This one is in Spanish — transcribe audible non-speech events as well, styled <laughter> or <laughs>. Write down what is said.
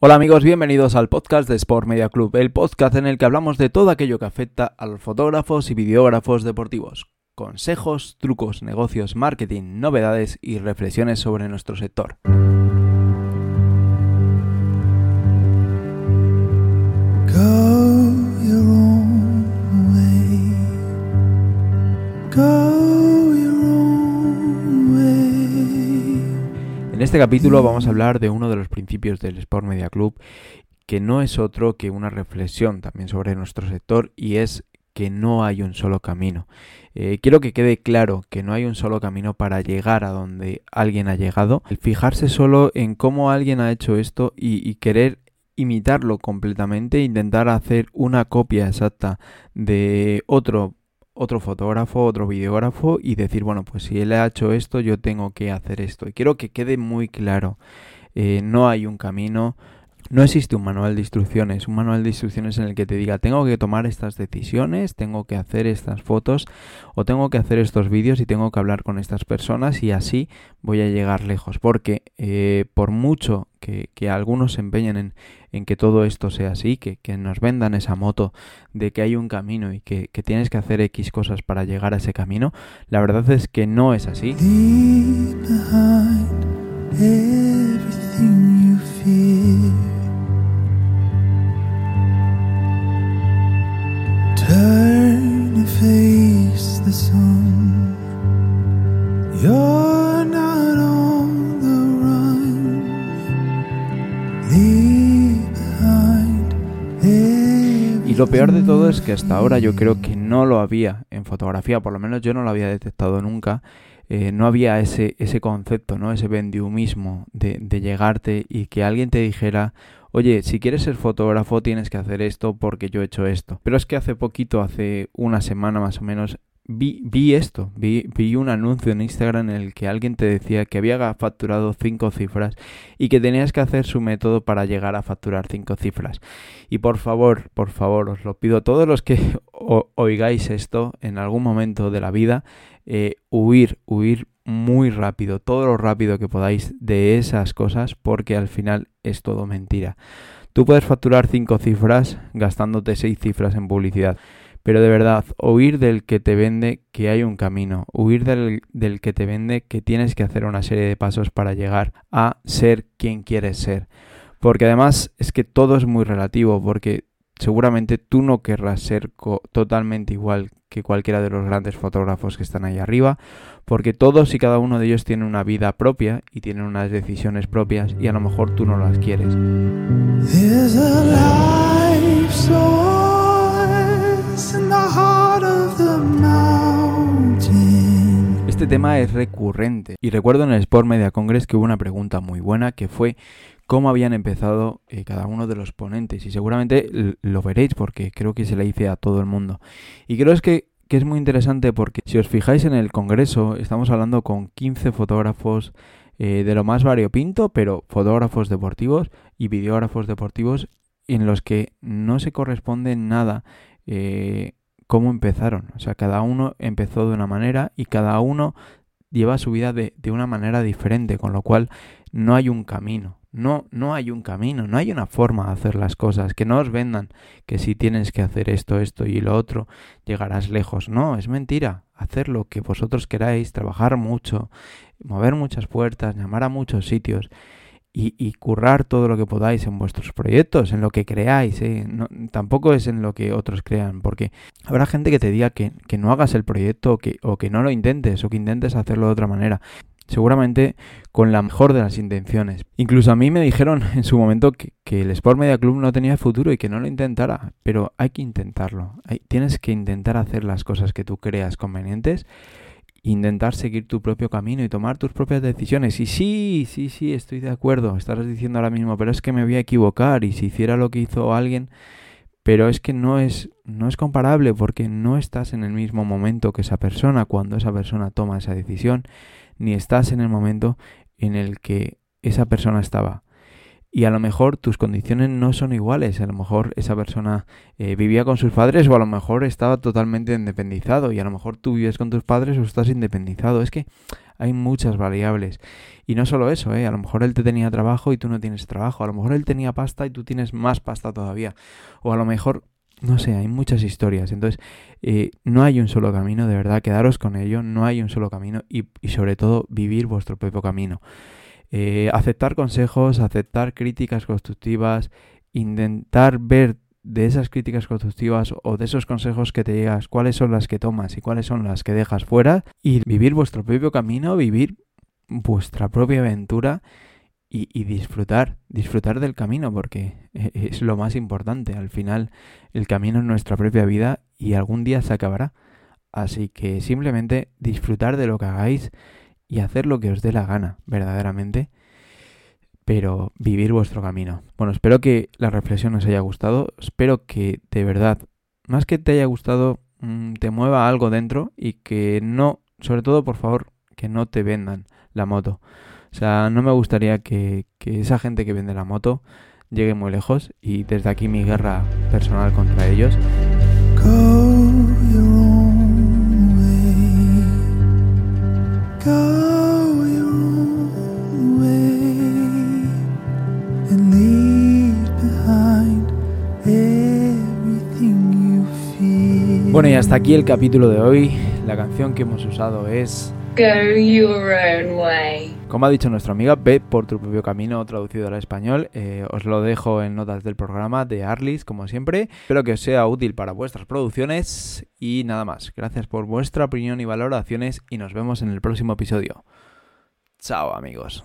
Hola amigos, bienvenidos al podcast de Sport Media Club, el podcast en el que hablamos de todo aquello que afecta a los fotógrafos y videógrafos deportivos. Consejos, trucos, negocios, marketing, novedades y reflexiones sobre nuestro sector. En este capítulo vamos a hablar de uno de los principios del Sport Media Club, que no es otro que una reflexión también sobre nuestro sector y es que no hay un solo camino. Eh, quiero que quede claro que no hay un solo camino para llegar a donde alguien ha llegado. El fijarse solo en cómo alguien ha hecho esto y, y querer imitarlo completamente, intentar hacer una copia exacta de otro otro fotógrafo, otro videógrafo y decir, bueno, pues si él ha hecho esto, yo tengo que hacer esto. Y quiero que quede muy claro, eh, no hay un camino, no existe un manual de instrucciones, un manual de instrucciones en el que te diga tengo que tomar estas decisiones, tengo que hacer estas fotos o tengo que hacer estos vídeos y tengo que hablar con estas personas y así voy a llegar lejos. Porque eh, por mucho que, algunos se empeñen en, que todo esto sea así, que, nos vendan esa moto de que hay un camino y que, que tienes que hacer X cosas para llegar a ese camino, la verdad es que no es así. Peor de todo es que hasta ahora yo creo que no lo había en fotografía, por lo menos yo no lo había detectado nunca. Eh, no había ese, ese concepto, ¿no? Ese vendiumismo de, de llegarte y que alguien te dijera, oye, si quieres ser fotógrafo tienes que hacer esto porque yo he hecho esto. Pero es que hace poquito, hace una semana más o menos, vi, vi esto, vi, vi, un anuncio en Instagram en el que alguien te decía que había facturado cinco cifras y que tenías que hacer su método para llegar a facturar cinco cifras. Y por favor, por favor, os lo pido, todos los que oigáis esto en algún momento de la vida, eh, huir, huir muy rápido, todo lo rápido que podáis de esas cosas porque al final es todo mentira. Tú puedes facturar cinco cifras gastándote seis cifras en publicidad. Pero de verdad, huir del que te vende que hay un camino, huir del, del, que te vende que tienes que hacer una serie de pasos para llegar a ser quien quieres ser. Porque además es que todo es muy relativo, porque seguramente tú no querrás ser totalmente igual que cualquiera de los grandes fotógrafos que están ahí arriba, porque todos y cada uno de ellos tienen una vida propia y tienen unas decisiones propias y a lo mejor tú no las quieres. Este tema es recurrente y recuerdo en el Sport Media Congress que hubo una pregunta muy buena que fue cómo habían empezado eh, cada uno de los ponentes y seguramente lo veréis porque creo que se le hice a todo el mundo. Y creo es que, que es muy interesante porque si os fijáis en el congreso estamos hablando con 15 fotógrafos eh, de lo más variopinto, pero fotógrafos deportivos y videógrafos deportivos en los que no se corresponde nada eh, cómo empezaron. O sea, cada uno empezó de una manera y cada uno lleva su vida de, de, una manera diferente, con lo cual no hay un camino. No, no hay un camino, no hay una forma de hacer las cosas. Que no os vendan que si tienes que hacer esto, esto y lo otro, llegarás lejos. No, es mentira. Hacer lo que vosotros queráis, trabajar mucho, mover muchas puertas, llamar a muchos sitios y, currar todo lo que podáis en vuestros proyectos, en lo que creáis. ¿eh? tampoco es en lo que otros crean, porque habrá gente que te diga que, no hagas el proyecto o que, o que no lo intentes o que intentes hacerlo de otra manera. Seguramente con la mejor de las intenciones. Incluso a mí me dijeron <laughs> en su momento que, el Sport Media Club no tenía futuro y que no lo intentara, pero hay que intentarlo. tienes que intentar hacer las cosas que tú creas convenientes intentar seguir tu propio camino y tomar tus propias decisiones. Y sí, sí, sí, estoy de acuerdo, estarás diciendo ahora mismo, pero es que me voy a equivocar y si hiciera lo que hizo alguien, pero es que no es no es comparable porque no estás en el mismo momento que esa persona cuando esa persona toma esa decisión, ni estás en el momento en el que esa persona estaba y a lo mejor tus condiciones no son iguales. A lo mejor esa persona eh, vivía con sus padres o a lo mejor estaba totalmente independizado y a lo mejor tú vives con tus padres o estás independizado. Es que hay muchas variables. Y no solo eso, ¿eh? a lo mejor él te tenía trabajo y tú no tienes trabajo, a lo mejor él tenía pasta y tú tienes más pasta todavía, o a lo mejor, no sé, hay muchas historias. Entonces, eh, no hay un solo camino, de verdad, quedaros con ello, no hay un solo camino y, y sobre todo vivir vuestro propio camino. Eh, aceptar consejos, aceptar críticas constructivas, intentar ver de esas críticas constructivas o de esos consejos que te llegas, cuáles son las que tomas y cuáles son las que dejas fuera y vivir vuestro propio camino, vivir vuestra propia aventura y, y, disfrutar, disfrutar del camino porque e, es lo más importante. Al final el camino es nuestra propia vida y algún día se acabará. Así que simplemente disfrutar de lo que hagáis y hacer lo que os dé la gana, verdaderamente pero vivir vuestro camino. Bueno, espero que la reflexión os haya gustado, espero que de verdad, más que te haya gustado, mm, te mueva algo dentro y que no, sobre todo por favor, que no te vendan la moto. O sea, no me gustaría que, que esa gente que vende la moto llegue muy lejos y desde aquí mi guerra personal contra ellos. Bueno, y hasta aquí el capítulo de hoy. La canción que hemos usado es Go Your Own Way. Como ha dicho nuestra amiga, ve por tu propio camino, traducido al español. Eh, os lo dejo en notas del programa de Arlis, como siempre. Espero que os sea útil para vuestras producciones. Y nada más. Gracias por vuestra opinión y valoraciones. Y nos vemos en el próximo episodio. Chao, amigos.